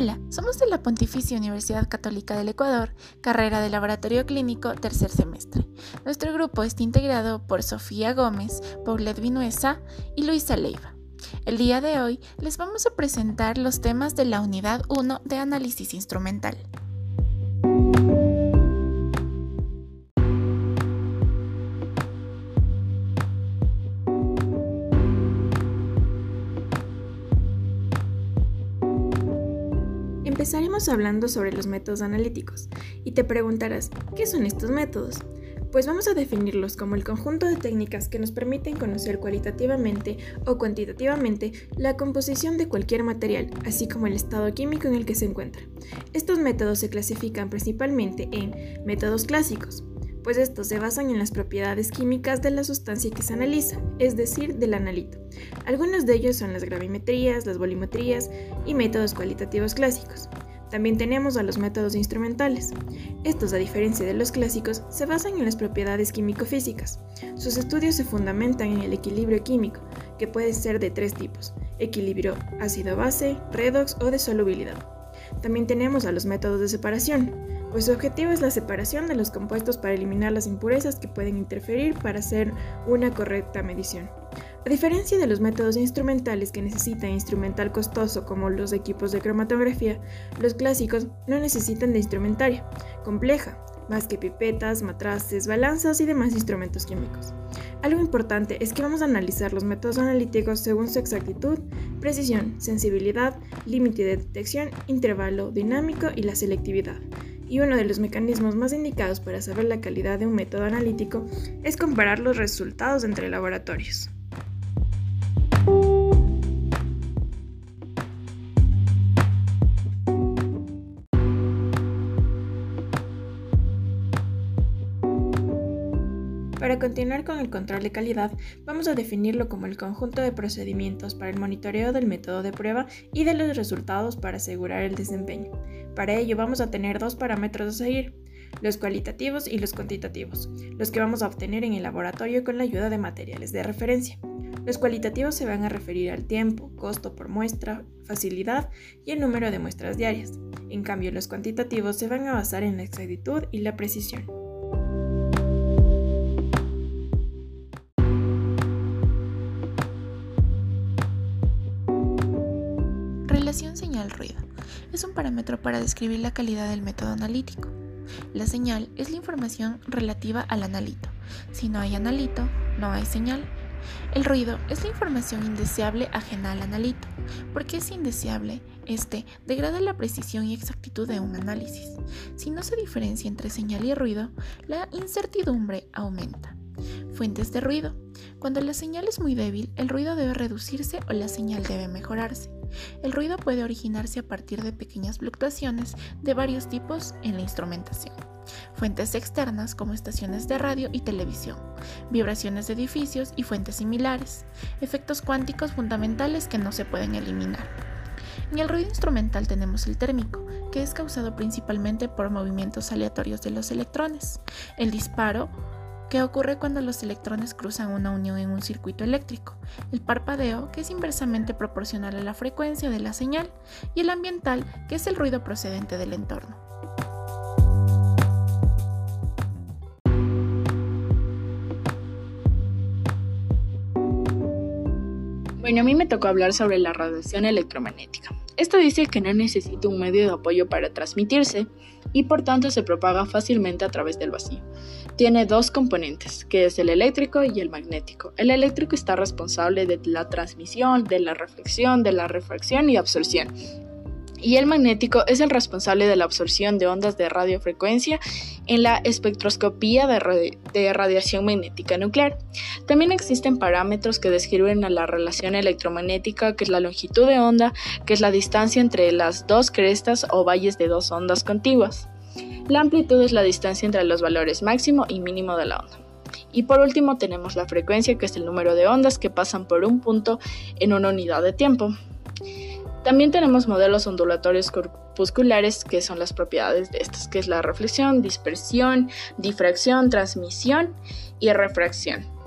Hola, somos de la Pontificia Universidad Católica del Ecuador, carrera de Laboratorio Clínico, tercer semestre. Nuestro grupo está integrado por Sofía Gómez, Paulette Vinuesa y Luisa Leiva. El día de hoy les vamos a presentar los temas de la unidad 1 de análisis instrumental. Empezaremos hablando sobre los métodos analíticos y te preguntarás, ¿qué son estos métodos? Pues vamos a definirlos como el conjunto de técnicas que nos permiten conocer cualitativamente o cuantitativamente la composición de cualquier material, así como el estado químico en el que se encuentra. Estos métodos se clasifican principalmente en métodos clásicos, pues estos se basan en las propiedades químicas de la sustancia que se analiza, es decir, del analito. Algunos de ellos son las gravimetrías, las volumetrías y métodos cualitativos clásicos. También tenemos a los métodos instrumentales. Estos, a diferencia de los clásicos, se basan en las propiedades químico-físicas. Sus estudios se fundamentan en el equilibrio químico, que puede ser de tres tipos, equilibrio ácido-base, redox o de solubilidad. También tenemos a los métodos de separación, pues su objetivo es la separación de los compuestos para eliminar las impurezas que pueden interferir para hacer una correcta medición. A diferencia de los métodos instrumentales que necesitan instrumental costoso como los equipos de cromatografía, los clásicos no necesitan de instrumentaria compleja, más que pipetas, matraces, balanzas y demás instrumentos químicos. Algo importante es que vamos a analizar los métodos analíticos según su exactitud, precisión, sensibilidad, límite de detección, intervalo dinámico y la selectividad y uno de los mecanismos más indicados para saber la calidad de un método analítico es comparar los resultados entre laboratorios. Para continuar con el control de calidad, vamos a definirlo como el conjunto de procedimientos para el monitoreo del método de prueba y de los resultados para asegurar el desempeño. Para ello vamos a tener dos parámetros a seguir, los cualitativos y los cuantitativos, los que vamos a obtener en el laboratorio con la ayuda de materiales de referencia. Los cualitativos se van a referir al tiempo, costo por muestra, facilidad y el número de muestras diarias. En cambio, los cuantitativos se van a basar en la exactitud y la precisión. Señal-ruido. Es un parámetro para describir la calidad del método analítico. La señal es la información relativa al analito. Si no hay analito, no hay señal. El ruido es la información indeseable ajena al analito. Porque es indeseable? Este degrada la precisión y exactitud de un análisis. Si no se diferencia entre señal y ruido, la incertidumbre aumenta. Fuentes de ruido. Cuando la señal es muy débil, el ruido debe reducirse o la señal debe mejorarse. El ruido puede originarse a partir de pequeñas fluctuaciones de varios tipos en la instrumentación. Fuentes externas como estaciones de radio y televisión, vibraciones de edificios y fuentes similares, efectos cuánticos fundamentales que no se pueden eliminar. En el ruido instrumental tenemos el térmico, que es causado principalmente por movimientos aleatorios de los electrones, el disparo que ocurre cuando los electrones cruzan una unión en un circuito eléctrico, el parpadeo, que es inversamente proporcional a la frecuencia de la señal, y el ambiental, que es el ruido procedente del entorno. Bueno, a mí me tocó hablar sobre la radiación electromagnética. Esto dice que no necesita un medio de apoyo para transmitirse y por tanto se propaga fácilmente a través del vacío. Tiene dos componentes, que es el eléctrico y el magnético. El eléctrico está responsable de la transmisión, de la reflexión, de la refracción y absorción y el magnético es el responsable de la absorción de ondas de radiofrecuencia en la espectroscopía de, radiación magnética nuclear. También existen parámetros que describen la relación electromagnética, que es la longitud de onda, que es la distancia entre las dos crestas o valles de dos ondas contiguas. La amplitud es la distancia entre los valores máximo y mínimo de la onda. Y por último tenemos la frecuencia, que es el número de ondas que pasan por un punto en una unidad de tiempo. También tenemos modelos ondulatorios corpusculares, que son las propiedades de estos, que es la reflexión, dispersión, difracción, transmisión y refracción.